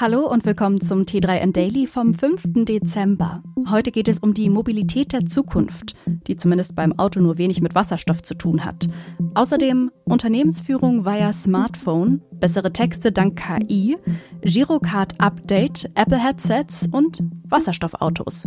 Hallo und willkommen zum T3N Daily vom 5. Dezember. Heute geht es um die Mobilität der Zukunft, die zumindest beim Auto nur wenig mit Wasserstoff zu tun hat. Außerdem Unternehmensführung via Smartphone, bessere Texte dank KI, Girocard Update, Apple Headsets und Wasserstoffautos.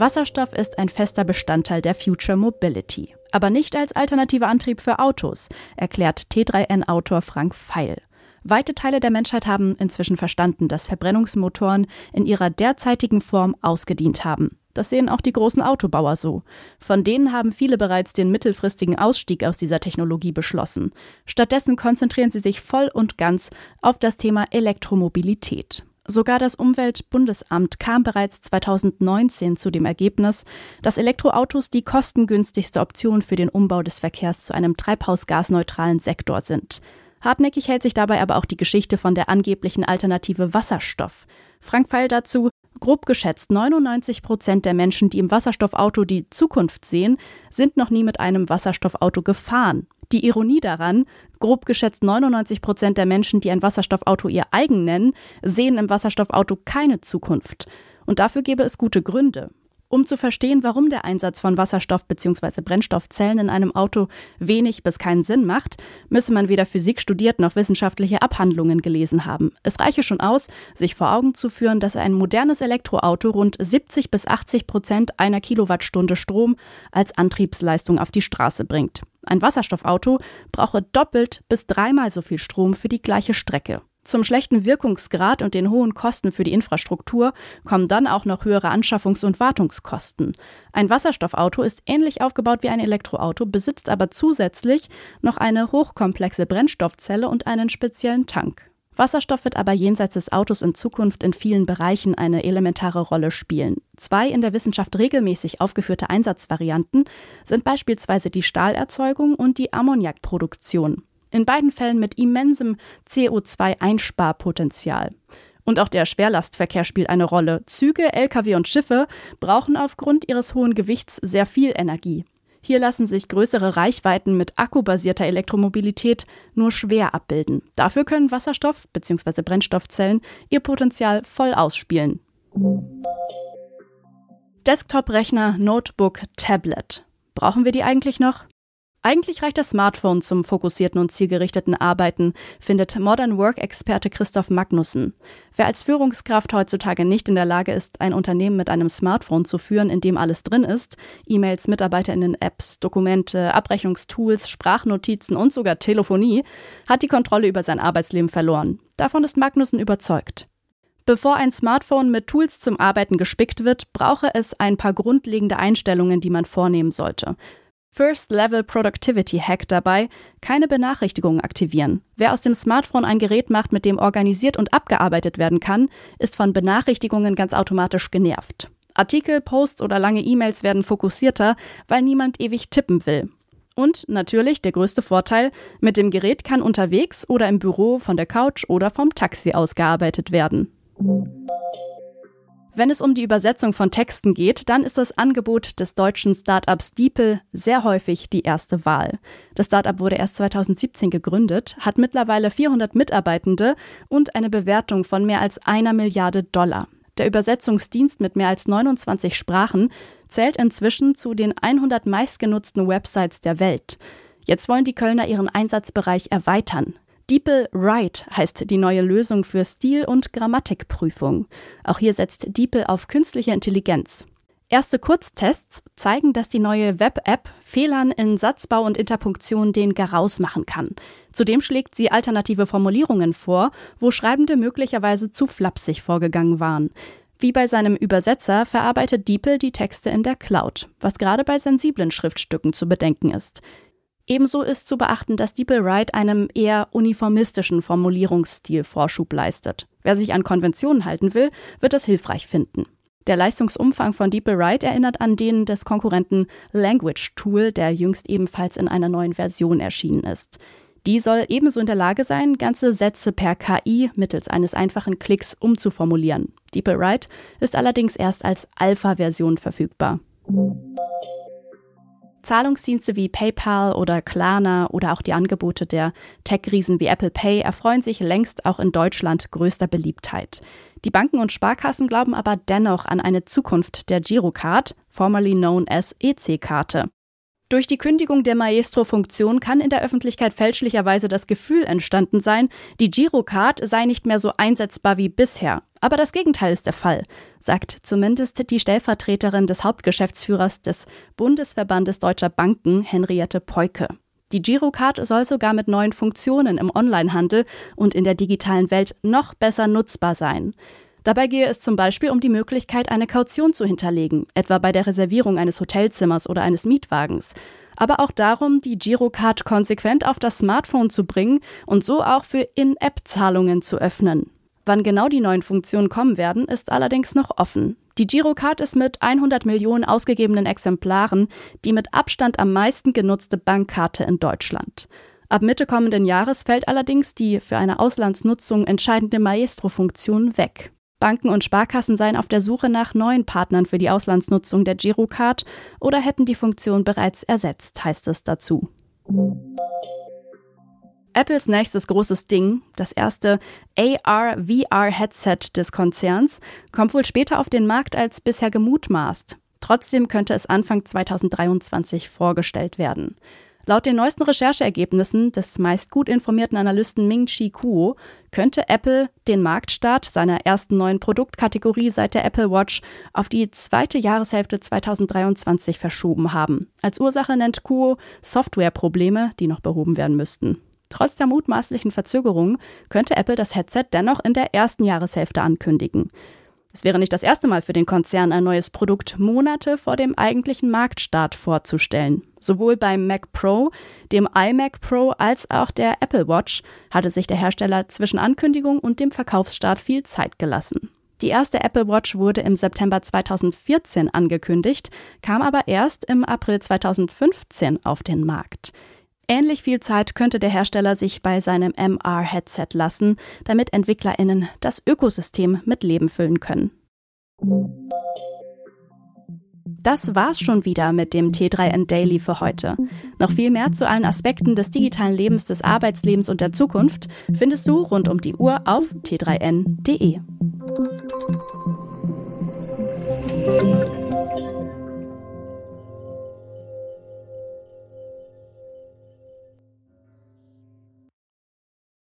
Wasserstoff ist ein fester Bestandteil der Future Mobility, aber nicht als alternativer Antrieb für Autos, erklärt T3N-Autor Frank Feil. Weite Teile der Menschheit haben inzwischen verstanden, dass Verbrennungsmotoren in ihrer derzeitigen Form ausgedient haben. Das sehen auch die großen Autobauer so. Von denen haben viele bereits den mittelfristigen Ausstieg aus dieser Technologie beschlossen. Stattdessen konzentrieren sie sich voll und ganz auf das Thema Elektromobilität. Sogar das Umweltbundesamt kam bereits 2019 zu dem Ergebnis, dass Elektroautos die kostengünstigste Option für den Umbau des Verkehrs zu einem treibhausgasneutralen Sektor sind. Hartnäckig hält sich dabei aber auch die Geschichte von der angeblichen Alternative Wasserstoff. Frank Pfeil dazu, grob geschätzt 99 Prozent der Menschen, die im Wasserstoffauto die Zukunft sehen, sind noch nie mit einem Wasserstoffauto gefahren. Die Ironie daran, grob geschätzt 99 Prozent der Menschen, die ein Wasserstoffauto ihr eigen nennen, sehen im Wasserstoffauto keine Zukunft. Und dafür gäbe es gute Gründe. Um zu verstehen, warum der Einsatz von Wasserstoff bzw. Brennstoffzellen in einem Auto wenig bis keinen Sinn macht, müsse man weder Physik studiert noch wissenschaftliche Abhandlungen gelesen haben. Es reiche schon aus, sich vor Augen zu führen, dass ein modernes Elektroauto rund 70 bis 80 Prozent einer Kilowattstunde Strom als Antriebsleistung auf die Straße bringt. Ein Wasserstoffauto brauche doppelt bis dreimal so viel Strom für die gleiche Strecke. Zum schlechten Wirkungsgrad und den hohen Kosten für die Infrastruktur kommen dann auch noch höhere Anschaffungs- und Wartungskosten. Ein Wasserstoffauto ist ähnlich aufgebaut wie ein Elektroauto, besitzt aber zusätzlich noch eine hochkomplexe Brennstoffzelle und einen speziellen Tank. Wasserstoff wird aber jenseits des Autos in Zukunft in vielen Bereichen eine elementare Rolle spielen. Zwei in der Wissenschaft regelmäßig aufgeführte Einsatzvarianten sind beispielsweise die Stahlerzeugung und die Ammoniakproduktion. In beiden Fällen mit immensem CO2-Einsparpotenzial. Und auch der Schwerlastverkehr spielt eine Rolle. Züge, Lkw und Schiffe brauchen aufgrund ihres hohen Gewichts sehr viel Energie. Hier lassen sich größere Reichweiten mit akkubasierter Elektromobilität nur schwer abbilden. Dafür können Wasserstoff- bzw. Brennstoffzellen ihr Potenzial voll ausspielen. Desktop-Rechner, Notebook, Tablet. Brauchen wir die eigentlich noch? Eigentlich reicht das Smartphone zum fokussierten und zielgerichteten Arbeiten, findet Modern Work-Experte Christoph Magnussen. Wer als Führungskraft heutzutage nicht in der Lage ist, ein Unternehmen mit einem Smartphone zu führen, in dem alles drin ist, E-Mails, MitarbeiterInnen-Apps, Dokumente, Abrechnungstools, Sprachnotizen und sogar Telefonie, hat die Kontrolle über sein Arbeitsleben verloren. Davon ist Magnussen überzeugt. Bevor ein Smartphone mit Tools zum Arbeiten gespickt wird, brauche es ein paar grundlegende Einstellungen, die man vornehmen sollte. First Level Productivity Hack dabei, keine Benachrichtigungen aktivieren. Wer aus dem Smartphone ein Gerät macht, mit dem organisiert und abgearbeitet werden kann, ist von Benachrichtigungen ganz automatisch genervt. Artikel, Posts oder lange E-Mails werden fokussierter, weil niemand ewig tippen will. Und natürlich der größte Vorteil, mit dem Gerät kann unterwegs oder im Büro von der Couch oder vom Taxi aus gearbeitet werden. Wenn es um die Übersetzung von Texten geht, dann ist das Angebot des deutschen Startups DeepL sehr häufig die erste Wahl. Das Startup wurde erst 2017 gegründet, hat mittlerweile 400 Mitarbeitende und eine Bewertung von mehr als einer Milliarde Dollar. Der Übersetzungsdienst mit mehr als 29 Sprachen zählt inzwischen zu den 100 meistgenutzten Websites der Welt. Jetzt wollen die Kölner ihren Einsatzbereich erweitern. DeepL Write heißt die neue Lösung für Stil- und Grammatikprüfung. Auch hier setzt DeepL auf künstliche Intelligenz. Erste Kurztests zeigen, dass die neue Web-App Fehlern in Satzbau und Interpunktion den Garaus machen kann. Zudem schlägt sie alternative Formulierungen vor, wo Schreibende möglicherweise zu flapsig vorgegangen waren. Wie bei seinem Übersetzer verarbeitet DeepL die Texte in der Cloud, was gerade bei sensiblen Schriftstücken zu bedenken ist. Ebenso ist zu beachten, dass DeepL Write einem eher uniformistischen Formulierungsstil Vorschub leistet. Wer sich an Konventionen halten will, wird das hilfreich finden. Der Leistungsumfang von DeepL Write erinnert an den des Konkurrenten Language Tool, der jüngst ebenfalls in einer neuen Version erschienen ist. Die soll ebenso in der Lage sein, ganze Sätze per KI mittels eines einfachen Klicks umzuformulieren. DeepL Write ist allerdings erst als Alpha-Version verfügbar. Zahlungsdienste wie PayPal oder Klarna oder auch die Angebote der Tech-Riesen wie Apple Pay erfreuen sich längst auch in Deutschland größter Beliebtheit. Die Banken und Sparkassen glauben aber dennoch an eine Zukunft der Girocard, formerly known as EC-Karte. Durch die Kündigung der Maestro-Funktion kann in der Öffentlichkeit fälschlicherweise das Gefühl entstanden sein, die Girocard sei nicht mehr so einsetzbar wie bisher. Aber das Gegenteil ist der Fall, sagt zumindest die Stellvertreterin des Hauptgeschäftsführers des Bundesverbandes Deutscher Banken, Henriette Peuke. Die Girocard soll sogar mit neuen Funktionen im Onlinehandel und in der digitalen Welt noch besser nutzbar sein. Dabei gehe es zum Beispiel um die Möglichkeit, eine Kaution zu hinterlegen, etwa bei der Reservierung eines Hotelzimmers oder eines Mietwagens. Aber auch darum, die Girocard konsequent auf das Smartphone zu bringen und so auch für In-App-Zahlungen zu öffnen. Wann genau die neuen Funktionen kommen werden, ist allerdings noch offen. Die Girocard ist mit 100 Millionen ausgegebenen Exemplaren die mit Abstand am meisten genutzte Bankkarte in Deutschland. Ab Mitte kommenden Jahres fällt allerdings die für eine Auslandsnutzung entscheidende Maestro-Funktion weg. Banken und Sparkassen seien auf der Suche nach neuen Partnern für die Auslandsnutzung der Girocard oder hätten die Funktion bereits ersetzt, heißt es dazu. Apples nächstes großes Ding, das erste AR-VR-Headset des Konzerns, kommt wohl später auf den Markt als bisher gemutmaßt. Trotzdem könnte es Anfang 2023 vorgestellt werden. Laut den neuesten Rechercheergebnissen des meist gut informierten Analysten Ming-Chi Kuo könnte Apple den Marktstart seiner ersten neuen Produktkategorie seit der Apple Watch auf die zweite Jahreshälfte 2023 verschoben haben. Als Ursache nennt Kuo Softwareprobleme, die noch behoben werden müssten. Trotz der mutmaßlichen Verzögerung könnte Apple das Headset dennoch in der ersten Jahreshälfte ankündigen. Es wäre nicht das erste Mal für den Konzern, ein neues Produkt Monate vor dem eigentlichen Marktstart vorzustellen. Sowohl beim Mac Pro, dem iMac Pro als auch der Apple Watch hatte sich der Hersteller zwischen Ankündigung und dem Verkaufsstart viel Zeit gelassen. Die erste Apple Watch wurde im September 2014 angekündigt, kam aber erst im April 2015 auf den Markt. Ähnlich viel Zeit könnte der Hersteller sich bei seinem MR-Headset lassen, damit EntwicklerInnen das Ökosystem mit Leben füllen können. Das war's schon wieder mit dem T3N Daily für heute. Noch viel mehr zu allen Aspekten des digitalen Lebens, des Arbeitslebens und der Zukunft findest du rund um die Uhr auf t3n.de.